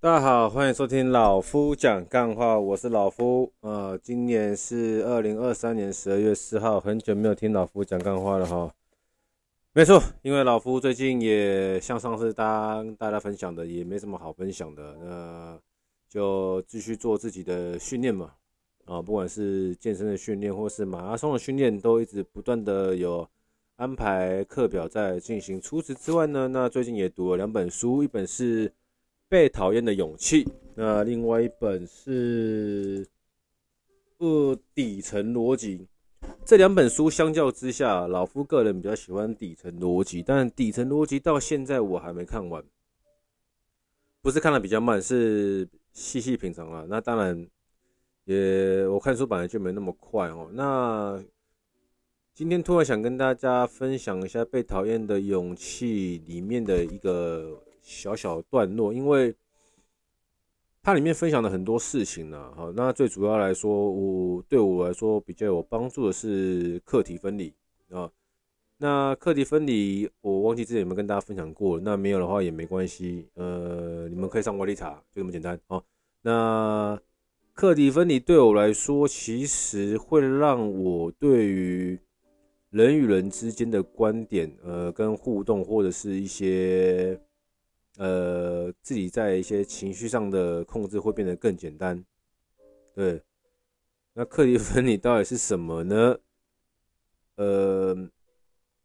大家好，欢迎收听老夫讲干话，我是老夫。呃，今年是二零二三年十二月四号，很久没有听老夫讲干话了哈。没错，因为老夫最近也像上次当大家分享的，也没什么好分享的，那就继续做自己的训练嘛。啊，不管是健身的训练，或是马拉松的训练，都一直不断的有安排课表在进行。除此之外呢，那最近也读了两本书，一本是。被讨厌的勇气，那另外一本是《呃底层逻辑》。这两本书相较之下，老夫个人比较喜欢《底层逻辑》，但《底层逻辑》到现在我还没看完，不是看的比较慢，是细细品尝啊。那当然，也我看书本来就没那么快哦。那今天突然想跟大家分享一下《被讨厌的勇气》里面的一个。小小段落，因为它里面分享了很多事情呢。好，那最主要来说，我对我来说比较有帮助的是课题分离啊。那课题分离，我忘记之前有没有跟大家分享过，那没有的话也没关系，呃，你们可以上管理查，就这么简单哦。那课题分离对我来说，其实会让我对于人与人之间的观点，呃，跟互动或者是一些。呃，自己在一些情绪上的控制会变得更简单。对，那课题分离到底是什么呢？呃，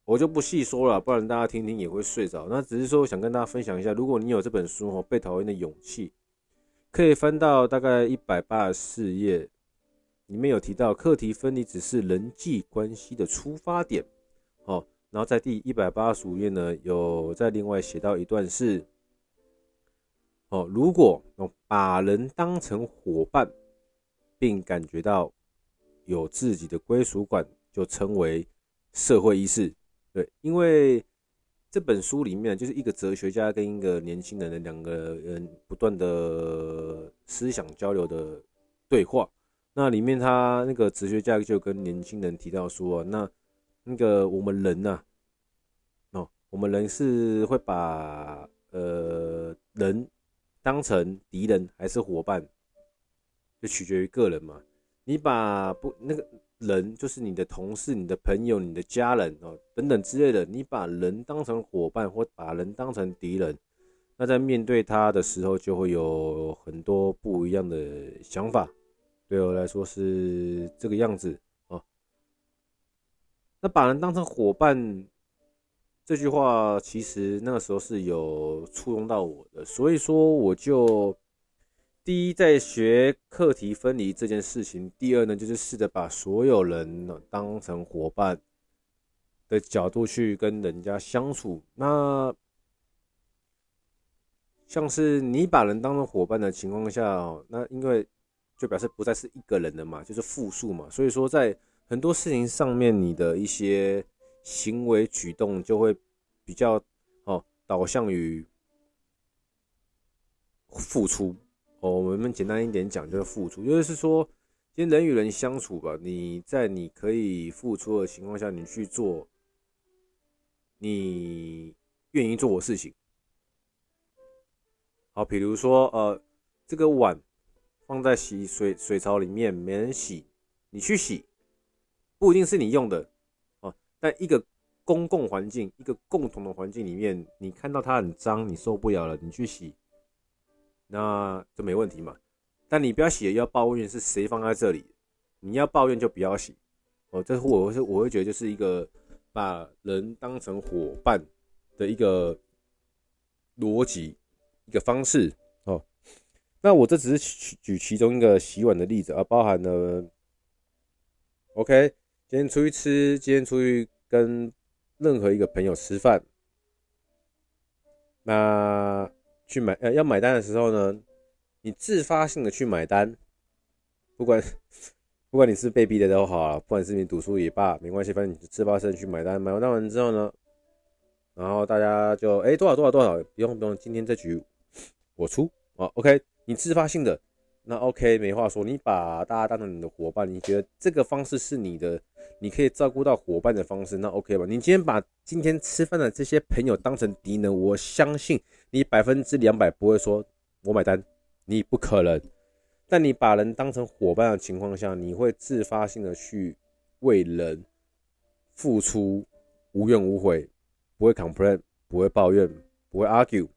我就不细说了，不然大家听听也会睡着。那只是说想跟大家分享一下，如果你有这本书哦，《被讨厌的勇气》，可以翻到大概一百八十四页，里面有提到课题分离只是人际关系的出发点。哦，然后在第一百八十五页呢，有在另外写到一段是。哦，如果把人当成伙伴，并感觉到有自己的归属感，就称为社会意识。对，因为这本书里面就是一个哲学家跟一个年轻人的两个人不断的思想交流的对话。那里面他那个哲学家就跟年轻人提到说，那那个我们人呐，哦，我们人是会把呃人。当成敌人还是伙伴，就取决于个人嘛。你把不那个人，就是你的同事、你的朋友、你的家人哦等等之类的，你把人当成伙伴或把人当成敌人，那在面对他的时候，就会有很多不一样的想法。对我来说是这个样子哦。那把人当成伙伴。这句话其实那个时候是有触动到我的，所以说我就第一在学课题分离这件事情，第二呢就是试着把所有人当成伙伴的角度去跟人家相处。那像是你把人当成伙伴的情况下，那因为就表示不再是一个人了嘛，就是复数嘛，所以说在很多事情上面，你的一些。行为举动就会比较哦，导向于付出哦。我们简单一点讲，就是付出，就是说，今天人与人相处吧，你在你可以付出的情况下，你去做你愿意做的事情。好，比如说呃，这个碗放在洗水水槽里面，没人洗，你去洗，不一定是你用的。在一个公共环境、一个共同的环境里面，你看到它很脏，你受不了了，你去洗，那就没问题嘛。但你不要洗，要抱怨是谁放在这里？你要抱怨就不要洗哦。这是我是我会觉得就是一个把人当成伙伴的一个逻辑、一个方式哦。那我这只是举其中一个洗碗的例子啊，包含了 OK。今天出去吃，今天出去跟任何一个朋友吃饭，那去买呃要买单的时候呢，你自发性的去买单，不管 不管你是被逼的都好，不管是你读书也罢，没关系，反正你自发性的去买单，买完单完之后呢，然后大家就哎、多少多少多少，不用不用，今天这局我出啊，OK，你自发性的。那 OK，没话说。你把大家当成你的伙伴，你觉得这个方式是你的，你可以照顾到伙伴的方式，那 OK 吧？你今天把今天吃饭的这些朋友当成敌人，我相信你百分之两百不会说我买单，你不可能。但你把人当成伙伴的情况下，你会自发性的去为人付出，无怨无悔，不会 complain，不会抱怨，不会 argue，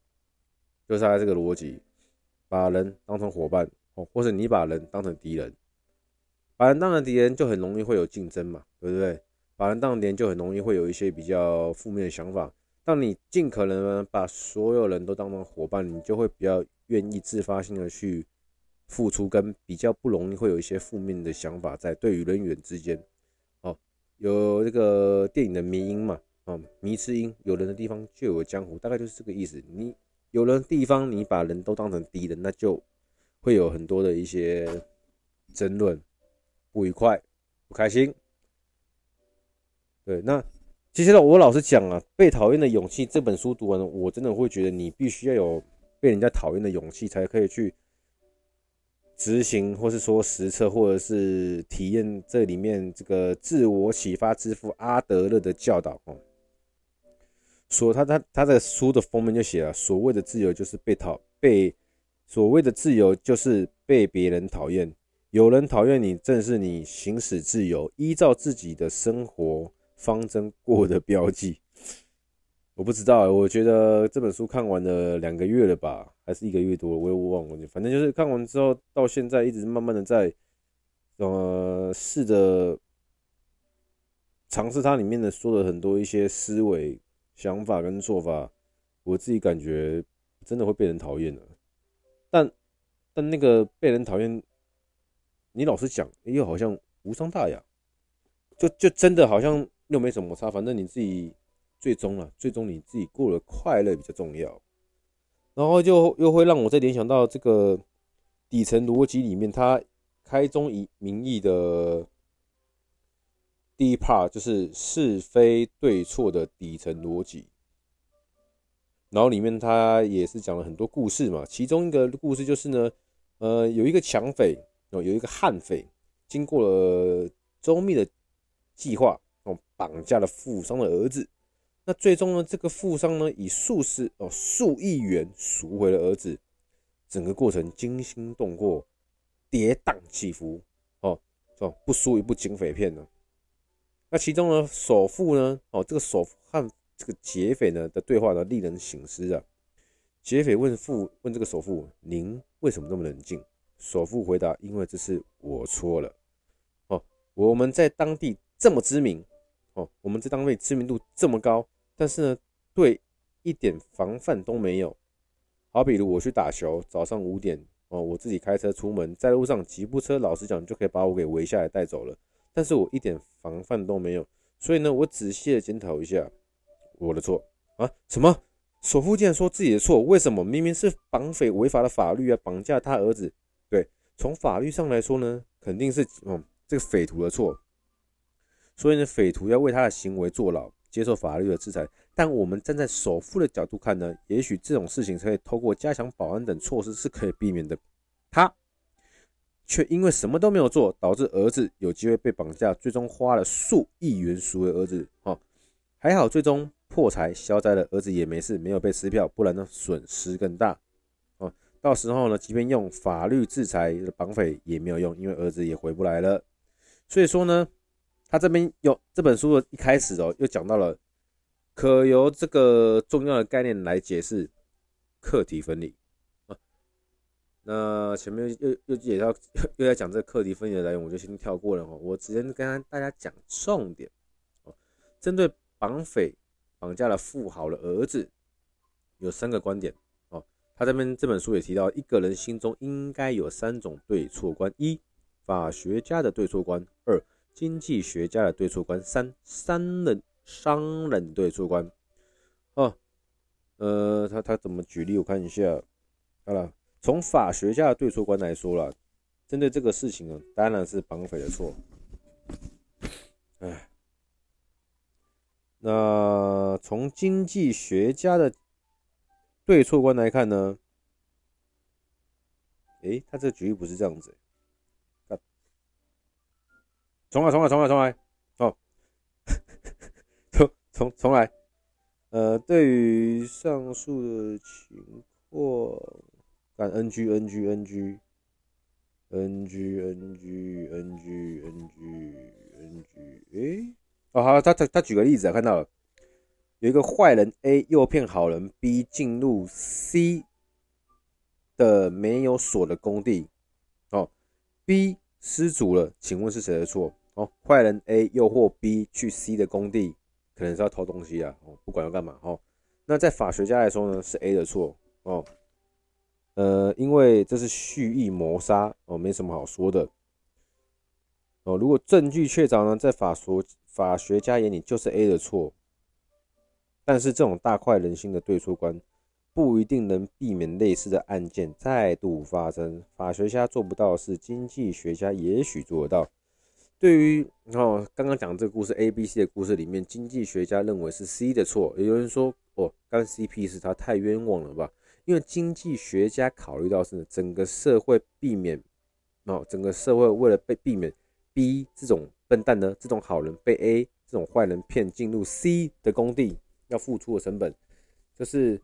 就是他这个逻辑，把人当成伙伴哦，或者你把人当成敌人，把人当成敌人就很容易会有竞争嘛，对不对？把人当敌人就很容易会有一些比较负面的想法。当你尽可能把所有人都当成伙伴，你就会比较愿意自发性的去。付出跟比较不容易会有一些负面的想法在对于人与人之间，哦，有这个电影的迷因嘛，哦，迷之音，有人的地方就有江湖，大概就是这个意思。你有人地方，你把人都当成敌人，那就会有很多的一些争论、不愉快、不开心。对，那接下来我老实讲啊，《被讨厌的勇气》这本书读完了，我真的会觉得你必须要有被人家讨厌的勇气，才可以去。执行，或是说实测，或者是体验这里面这个自我启发之父阿德勒的教导哦。说他他他的书的封面就写了：所谓的自由就是被讨被，所谓的自由就是被别人讨厌。有人讨厌你，正是你行使自由，依照自己的生活方针过的标记。我不知道，我觉得这本书看完了两个月了吧，还是一个月多了，我也忘了。反正就是看完之后，到现在一直慢慢的在，呃，试着尝试它里面的说的很多一些思维、想法跟做法，我自己感觉真的会被人讨厌的。但但那个被人讨厌，你老实讲，又好像无伤大雅，就就真的好像又没什么差，反正你自己。最终啊，最终你自己过得快乐比较重要，然后就又会让我再联想到这个底层逻辑里面，他开宗明义的第一 part 就是是非对错的底层逻辑，然后里面他也是讲了很多故事嘛，其中一个故事就是呢，呃，有一个抢匪哦，有一个悍匪，经过了周密的计划哦，绑架了富商的儿子。那最终呢，这个富商呢，以数十哦数亿元赎回了儿子，整个过程惊心动魄，跌宕起伏哦哦，不输一部警匪片呢。那其中呢，首富呢，哦这个首富和这个劫匪呢的对话呢，令人省思啊。劫匪问富问这个首富：“您为什么这么冷静？”首富回答：“因为这是我错了。哦，我们在当地这么知名，哦，我们在当地知名度这么高。”但是呢，对一点防范都没有。好比如我去打球，早上五点哦，我自己开车出门，在路上吉普车，老实讲就可以把我给围下来带走了。但是我一点防范都没有，所以呢，我仔细的检讨一下我的错啊？什么？首富竟然说自己的错？为什么？明明是绑匪违法的法律啊，绑架他儿子。对，从法律上来说呢，肯定是嗯这个匪徒的错。所以呢，匪徒要为他的行为坐牢。接受法律的制裁，但我们站在首富的角度看呢，也许这种事情可以透过加强保安等措施是可以避免的。他却因为什么都没有做，导致儿子有机会被绑架，最终花了数亿元赎回儿子。哦，还好最终破财消灾了，儿子也没事，没有被撕票，不然呢损失更大。哦，到时候呢，即便用法律制裁绑匪也没有用，因为儿子也回不来了。所以说呢。他这边有这本书的一开始哦，又讲到了可由这个重要的概念来解释课题分离。那前面又又也要又要讲这个课题分离的来源，我就先跳过了哦。我直接跟大家讲重点哦。针对绑匪绑架了富豪的儿子，有三个观点。哦。他这边这本书也提到，一个人心中应该有三种对错观：一、法学家的对错观；二、经济学家的对错观，三商人商人对错观，哦，呃，他他怎么举例？我看一下，好了，从法学家的对错观来说了，针对这个事情呢，当然是绑匪的错，哎，那从经济学家的对错观来看呢，诶，他这个举例不是这样子。重来，重来，重来，重来！哦，重重重来。呃，对于上述的情况，干 NG NG NG NG NG NG NG NG，诶，哦好，他他他举个例子啊，看到了，有一个坏人 A 诱骗好人 B 进入 C 的没有锁的工地，哦，B 失足了，请问是谁的错？哦，坏人 A 诱惑 B 去 C 的工地，可能是要偷东西啊，哦，不管要干嘛，哦，那在法学家来说呢，是 A 的错，哦。呃，因为这是蓄意谋杀哦，没什么好说的哦。如果证据确凿呢，在法所法学家眼里就是 A 的错，但是这种大快人心的对错观不一定能避免类似的案件再度发生。法学家做不到的事，经济学家也许做得到。对于哦，刚刚讲这个故事 A、B、C 的故事里面，经济学家认为是 C 的错，也有人说哦，干 C P 是他太冤枉了吧？因为经济学家考虑到是整个社会避免哦，整个社会为了被避免 B 这种笨蛋呢，这种好人被 A 这种坏人骗进入 C 的工地，要付出的成本就是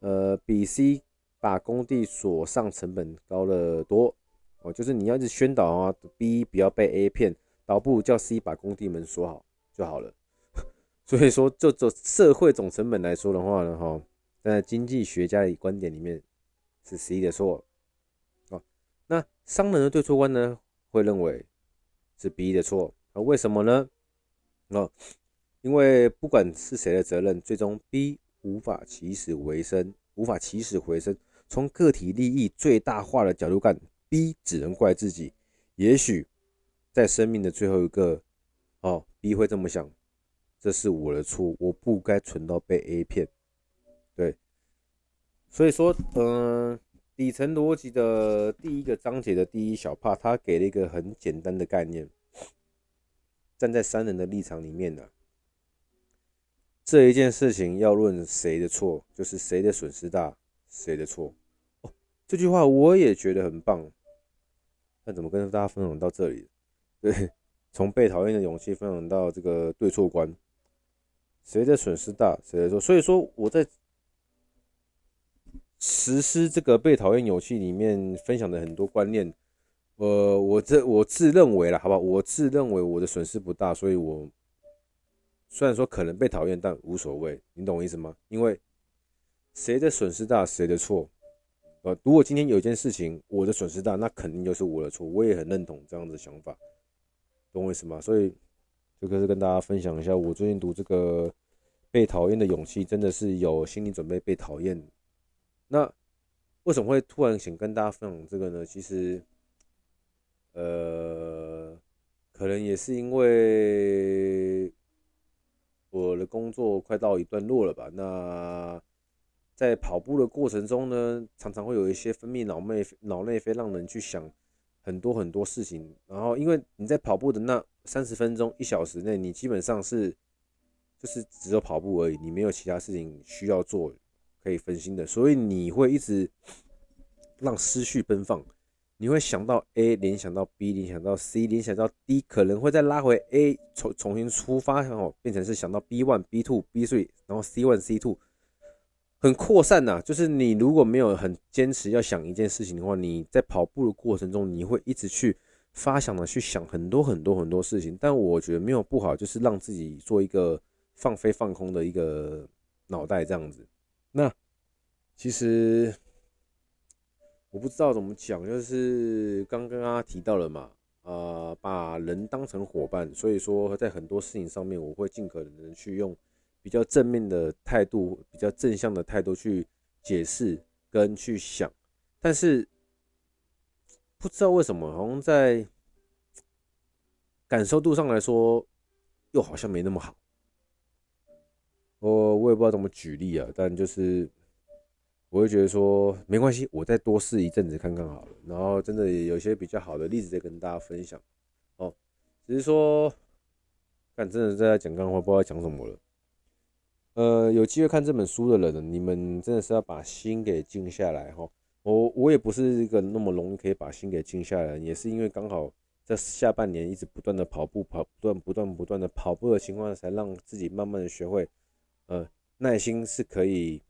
呃比 C 把工地锁上成本高得多哦，就是你要一直宣导啊 B 不要被 A 骗，倒不如叫 C 把工地门锁好就好了。所以说，就就社会总成本来说的话呢，哈。在经济学家的观点里面，是 C 的错。哦，那商人的对错观呢，会认为是 B 的错。啊，为什么呢？哦，因为不管是谁的责任，最终 B 无法起死回生，无法起死回生。从个体利益最大化的角度看，B 只能怪自己。也许在生命的最后一个，哦，B 会这么想：这是我的错，我不该蠢到被 A 骗。对，所以说，嗯、底层逻辑的第一个章节的第一小 part，他给了一个很简单的概念。站在三人的立场里面呢、这一件事情要论谁的错，就是谁的损失大，谁的错。这句话我也觉得很棒。那怎么跟大家分享到这里？对，从被讨厌的勇气分享到这个对错观，谁的损失大，谁的错。所以说我在。实施这个被讨厌勇气里面分享的很多观念，呃，我这我自认为啦，好不好，我自认为我的损失不大，所以我虽然说可能被讨厌，但无所谓，你懂我意思吗？因为谁的损失大，谁的错，呃，如果今天有一件事情我的损失大，那肯定就是我的错，我也很认同这样的想法，懂我意思吗？所以这个是跟大家分享一下，我最近读这个被讨厌的勇气，真的是有心理准备被讨厌。那为什么会突然想跟大家分享这个呢？其实，呃，可能也是因为我的工作快到一段落了吧。那在跑步的过程中呢，常常会有一些分泌脑内脑内啡，让人去想很多很多事情。然后，因为你在跑步的那三十分钟、一小时内，你基本上是就是只有跑步而已，你没有其他事情需要做。可以分心的，所以你会一直让思绪奔放，你会想到 A 联想到 B 联想到 C 联想到 D，可能会再拉回 A 重重新出发，然后变成是想到 B one B two B three，然后 C one C two，很扩散呐。就是你如果没有很坚持要想一件事情的话，你在跑步的过程中，你会一直去发想的去想很多很多很多事情。但我觉得没有不好，就是让自己做一个放飞放空的一个脑袋这样子。那其实我不知道怎么讲，就是刚刚刚提到了嘛，呃，把人当成伙伴，所以说在很多事情上面，我会尽可能的去用比较正面的态度、比较正向的态度去解释跟去想，但是不知道为什么，好像在感受度上来说，又好像没那么好。我我也不知道怎么举例啊，但就是我会觉得说没关系，我再多试一阵子看看好了。然后真的有些比较好的例子再跟大家分享哦。只是说，看真的在讲干话，不知道讲什么了。呃，有机会看这本书的人，你们真的是要把心给静下来哈。我我也不是一个那么容易可以把心给静下来，也是因为刚好在下半年一直不断的跑步，跑不断不断不断的跑步的情况，才让自己慢慢的学会。呃，耐心是可以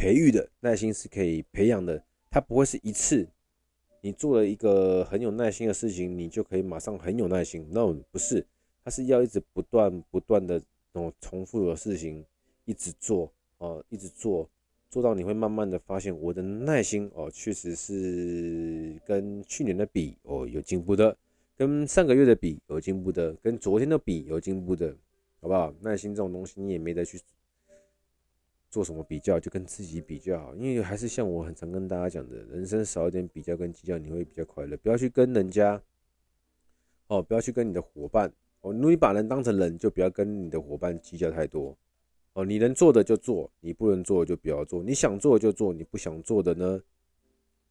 培育的，耐心是可以培养的。它不会是一次你做了一个很有耐心的事情，你就可以马上很有耐心。No，不是，它是要一直不断不断的那种重复的事情，一直做哦，一直做，做到你会慢慢的发现，我的耐心哦，确实是跟去年的比哦有进步的，跟上个月的比有进步的，跟昨天的比有进步的，好不好？耐心这种东西你也没得去。做什么比较就跟自己比较好，因为还是像我很常跟大家讲的，人生少一点比较跟计较，你会比较快乐。不要去跟人家，哦，不要去跟你的伙伴，哦，如果你把人当成人，就不要跟你的伙伴计较太多。哦，你能做的就做，你不能做的就不要做。你想做就做，你不想做的呢，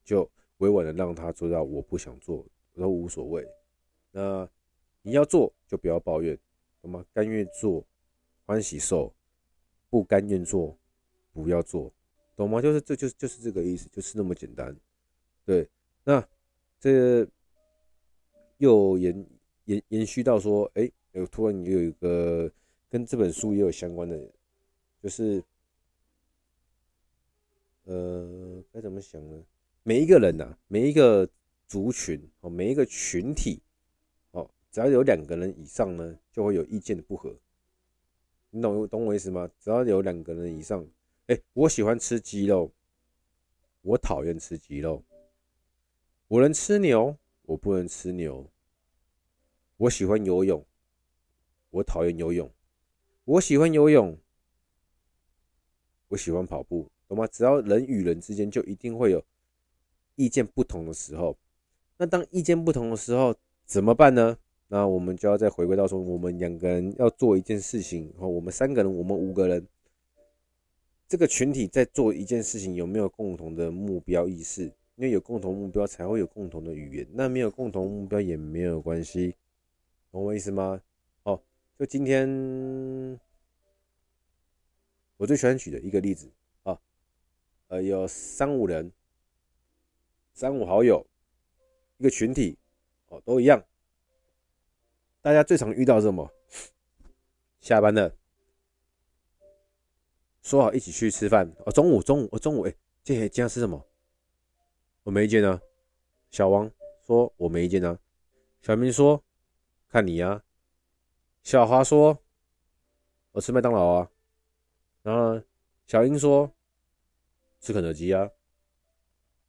就委婉的让他做到我不想做，都无所谓。那你要做就不要抱怨，懂吗？甘愿做，欢喜受；不甘愿做。不要做，懂吗？就是这就就是这个意思，就是那么简单。对，那这又延延延续到说，哎，有突然有一个跟这本书也有相关的，就是呃，该怎么想呢？每一个人呐，每一个族群哦，每一个群体哦，只要有两个人以上呢，就会有意见的不合。你懂懂我意思吗？只要有两个人以上。哎、我喜欢吃鸡肉，我讨厌吃鸡肉。我能吃牛，我不能吃牛。我喜欢游泳，我讨厌游泳。我喜欢游泳，我喜欢跑步，懂吗？只要人与人之间就一定会有意见不同的时候。那当意见不同的时候怎么办呢？那我们就要再回归到说，我们两个人要做一件事情，然后我们三个人，我们五个人。这个群体在做一件事情，有没有共同的目标意识？因为有共同目标，才会有共同的语言。那没有共同目标也没有关系，懂我意思吗？哦，就今天我最喜欢举的一个例子啊，呃，有三五人，三五好友，一个群体，哦，都一样。大家最常遇到什么？下班了。说好一起去吃饭哦，中午中午哦中午哎，今天今天吃什么？我没意见啊。小王说我没意见啊。小明说看你呀、啊。小华说我吃麦当劳啊。然后呢，小英说吃肯德基啊。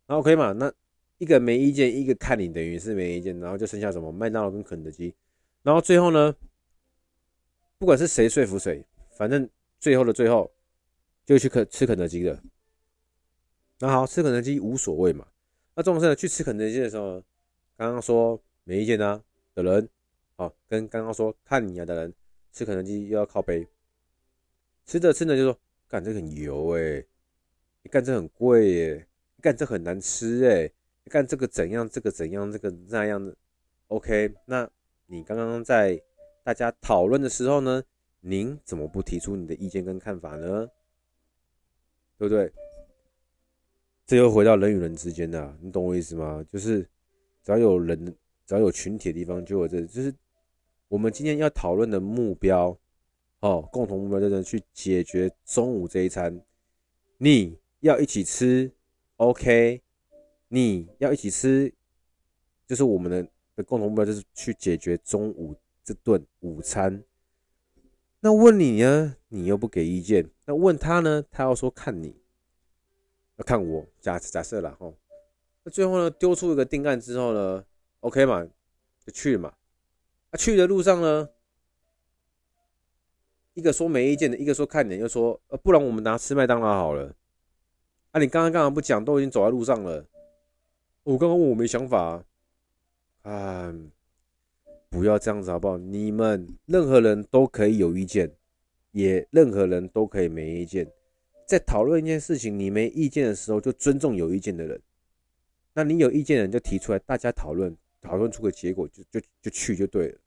那 OK 嘛？那一个没意见，一个看你，等于是没意见，然后就剩下什么麦当劳跟肯德基。然后最后呢，不管是谁说服谁，反正最后的最后。就去肯吃肯德基的，那好，吃肯德基无所谓嘛。那重点是去吃肯德基的时候，刚刚说没意见啊的人，啊，跟刚刚说看你啊的人，吃肯德基又要靠背，吃着吃着就说，干这很油哎、干这很贵耶，你干这很难吃哎，你干这个怎样，这个怎样，这个那样的，OK？那你刚刚在大家讨论的时候呢，您怎么不提出你的意见跟看法呢？对不对？这又回到人与人之间的，你懂我意思吗？就是只要有人，只要有群体的地方，就有这，就是我们今天要讨论的目标，哦，共同目标就是去解决中午这一餐。你要一起吃，OK？你要一起吃，就是我们的的共同目标，就是去解决中午这顿午餐。那问你呢？你又不给意见。那问他呢？他要说看你，要看我。假假设了哈。那最后呢？丢出一个定案之后呢？OK 嘛，就去嘛。啊，去的路上呢，一个说没意见的，一个说看你，又说呃，不然我们拿吃麦当劳好了。啊，你刚刚干嘛不讲？都已经走在路上了。我刚刚问我没想法啊。啊不要这样子好不好？你们任何人都可以有意见，也任何人都可以没意见。在讨论一件事情，你没意见的时候，就尊重有意见的人。那你有意见的人就提出来，大家讨论，讨论出个结果就就就去就对了。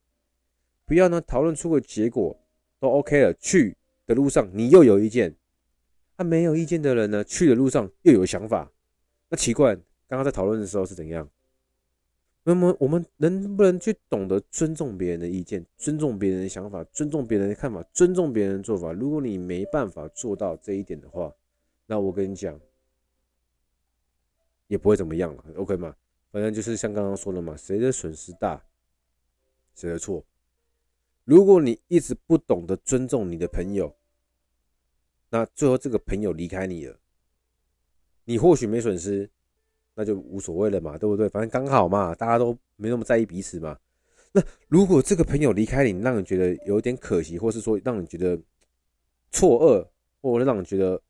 不要呢，讨论出个结果都 OK 了，去的路上你又有意见，他没有意见的人呢，去的路上又有想法，那奇怪，刚刚在讨论的时候是怎样？那么我们能不能去懂得尊重别人的意见，尊重别人的想法，尊重别人的看法，尊重别人的做法？如果你没办法做到这一点的话，那我跟你讲，也不会怎么样了，OK 吗？反正就是像刚刚说的嘛，谁的损失大，谁的错。如果你一直不懂得尊重你的朋友，那最后这个朋友离开你了，你或许没损失，那就无所谓了嘛，对不对？反正刚好嘛，大家都没那么在意彼此嘛。那如果这个朋友离开你，让你觉得有点可惜，或是说让你觉得错愕，或者让你觉得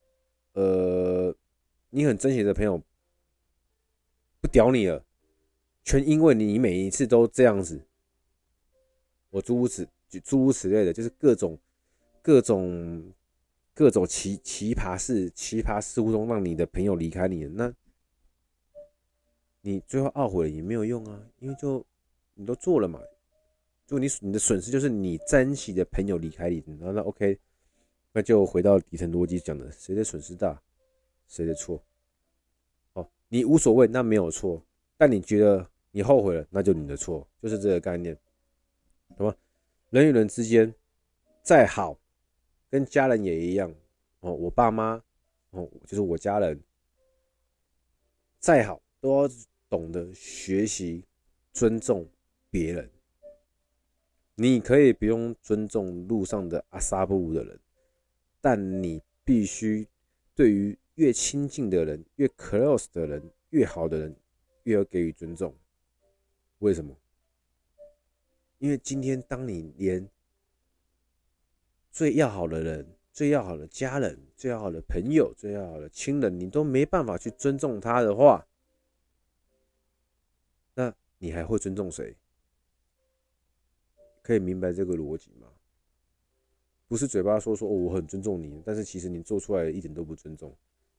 呃，你很珍惜的朋友不屌你了，全因为你每一次都这样子，我诸如此诸如此类的，就是各种各种各种奇奇葩事、奇葩事物中，让你的朋友离开你了，那你最后懊悔了也没有用啊，因为就你都做了嘛。就你你的损失就是你珍惜的朋友离开你，然后那 OK，那就回到底层逻辑讲的，谁的损失大，谁的错？哦，你无所谓，那没有错，但你觉得你后悔了，那就你的错，就是这个概念，懂吗？人与人之间再好，跟家人也一样哦。我爸妈哦，就是我家人，再好都要懂得学习尊重别人。你可以不用尊重路上的阿萨布鲁的人，但你必须对于越亲近的人、越 close 的人、越好的人，越要给予尊重。为什么？因为今天当你连最要好的人、最要好的家人、最要好的朋友、最要好的亲人，你都没办法去尊重他的话，你还会尊重谁？可以明白这个逻辑吗？不是嘴巴说说哦，我很尊重你，但是其实你做出来一点都不尊重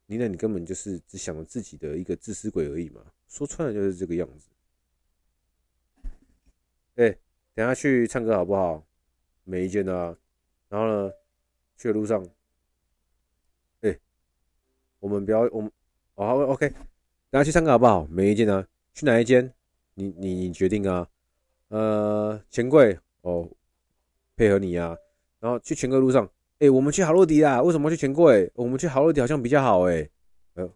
你，那你根本就是只想着自己的一个自私鬼而已嘛。说穿了就是这个样子。哎，等下去唱歌好不好？没意见啊。然后呢，去的路上，哎，我们不要我们哦，OK，等下去唱歌好不好？没意见啊。去哪一间？你你你决定啊。呃，钱柜。哦，配合你呀、啊，然后去钱柜路上，哎、我们去好乐迪啊。为什么去钱柜？我们去好乐迪好像比较好哎。呃，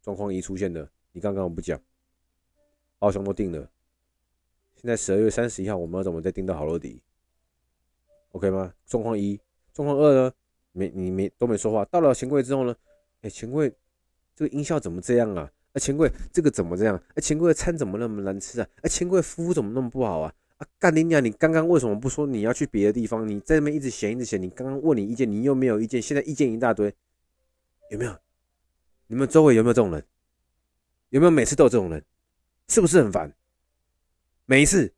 状况一出现了，你刚刚不讲，包厢都定了。现在十二月三十一号，我们要怎么再订到好乐迪？OK 吗？状况一，状况二呢？没，你没都没说话。到了钱柜之后呢？哎、钱柜这个音效怎么这样啊？哎，钱柜这个怎么这样？哎，钱柜的餐怎么那么难吃啊？哎，钱柜服务怎么那么不好啊？啊，干你娘！你刚刚为什么不说你要去别的地方？你在那边一直嫌，一直嫌。你刚刚问你意见，你又没有意见，现在意见一大堆，有没有？你们周围有没有这种人？有没有每次都有这种人？是不是很烦？每一次，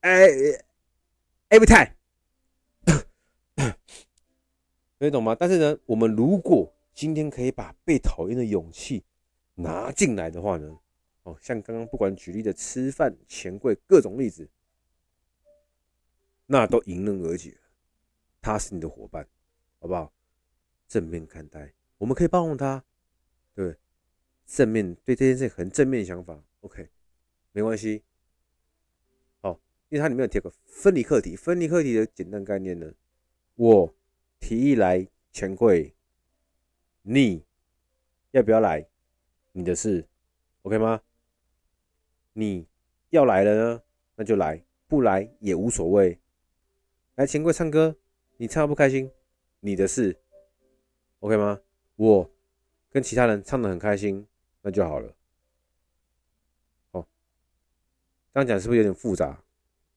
哎，every time，你懂吗？但是呢，我们如果今天可以把被讨厌的勇气拿进来的话呢？哦，像刚刚不管举例的吃饭、钱柜各种例子。那都迎刃而解，他是你的伙伴，好不好？正面看待，我们可以包容他，对，正面对这件事很正面想法，OK，没关系。好，因为它里面有贴个分离课题，分离课题的简单概念呢，我提议来钱柜，你要不要来？你的事，OK 吗？你要来了呢，那就来，不来也无所谓。来钱柜唱歌，你唱得不开心，你的事，OK 吗？我跟其他人唱的很开心，那就好了。哦，这样讲是不是有点复杂？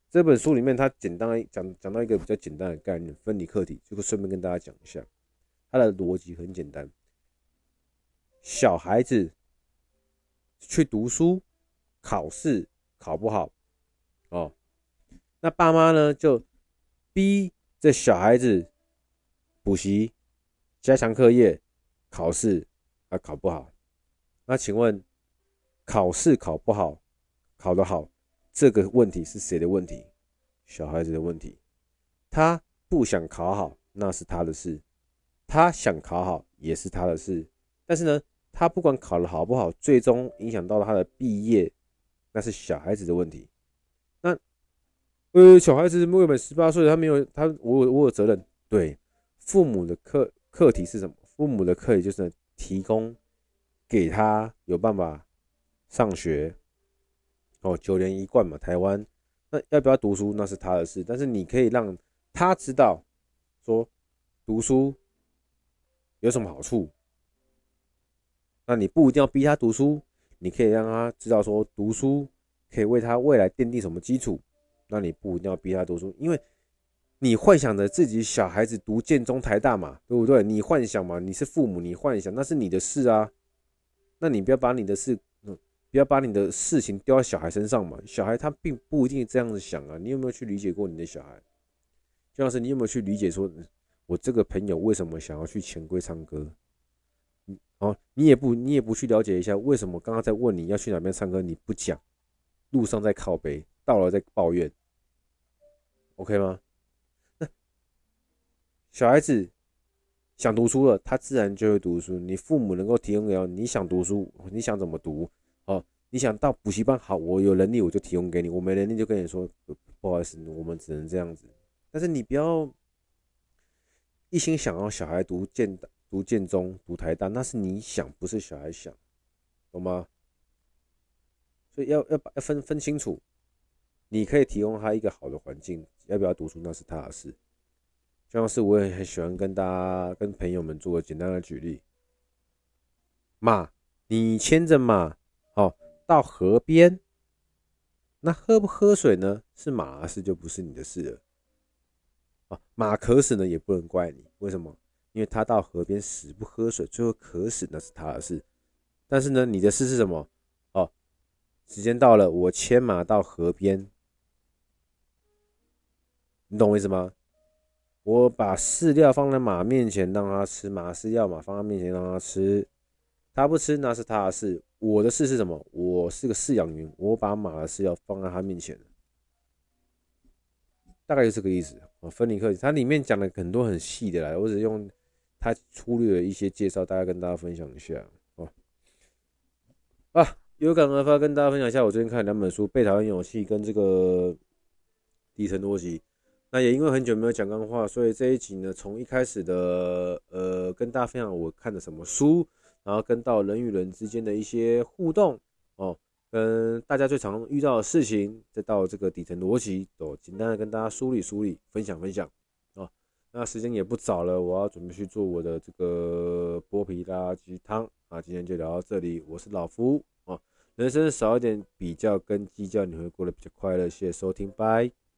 这本书里面，它简单讲讲到一个比较简单的概念——分离课题，就会顺便跟大家讲一下。它的逻辑很简单：小孩子去读书，考试考不好，哦，那爸妈呢就。逼这小孩子补习、加强课业、考试啊考不好，那请问考试考不好、考得好，这个问题是谁的问题？小孩子的问题。他不想考好，那是他的事；他想考好，也是他的事。但是呢，他不管考得好不好，最终影响到他的毕业，那是小孩子的问题。那呃，小孩子未满十八岁，他没有他，我有我有责任。对，父母的课课题是什么？父母的课题就是提供给他有办法上学，哦，九年一贯嘛，台湾，那要不要读书那是他的事，但是你可以让他知道，说读书有什么好处。那你不一定要逼他读书，你可以让他知道说读书可以为他未来奠定什么基础。那你不一定要逼他读书，因为你幻想着自己小孩子读建中、台大嘛，对不对？你幻想嘛，你是父母，你幻想那是你的事啊。那你不要把你的事，不要把你的事情丢在小孩身上嘛。小孩他并不一定这样子想啊。你有没有去理解过你的小孩？就像是你有没有去理解说，我这个朋友为什么想要去钱柜唱歌？哦，你也不，你也不去了解一下，为什么刚刚在问你要去哪边唱歌，你不讲，路上在靠北，到了在抱怨，OK 吗？那小孩子想读书了，他自然就会读书。你父母能够提供给你想读书，你想怎么读？哦，你想到补习班，好，我有能力我就提供给你，我没能力就跟你说，不好意思，我们只能这样子。但是你不要一心想要小孩读建大。读建中、读台大，那是你想，不是小孩想，懂吗？所以要要把要分分清楚，你可以提供他一个好的环境，要不要读书那是他的事。就像是我也很喜欢跟大家、跟朋友们做个简单的举例：马，你牵着马，好到河边，那喝不喝水呢？是马的事，就不是你的事了。啊，马渴死呢，也不能怪你，为什么？因为他到河边死不喝水，最后渴死那是他的事。但是呢，你的事是什么？哦，时间到了，我牵马到河边，你懂我意思吗？我把饲料放在马面前让他吃，马饲料嘛放在面前让他吃，他不吃那是他的事。我的事是什么？我是个饲养员，我把马的饲料放在他面前，大概就这个意思。哦，分离课，它里面讲了很多很细的啦，我只用。他粗略的一些介绍，大家跟大家分享一下哦。啊，有感而发，跟大家分享一下我最近看两本书《被讨厌勇气》跟这个底层逻辑。那也因为很久没有讲干话，所以这一集呢，从一开始的呃跟大家分享我看的什么书，然后跟到人与人之间的一些互动哦，跟大家最常遇到的事情，再到这个底层逻辑，都简单的跟大家梳理梳理，分享分享。那时间也不早了，我要准备去做我的这个剥皮拉鸡汤啊。今天就聊到这里，我是老夫啊。人生少一点比较跟计较，你会过得比较快乐。谢谢收听，拜。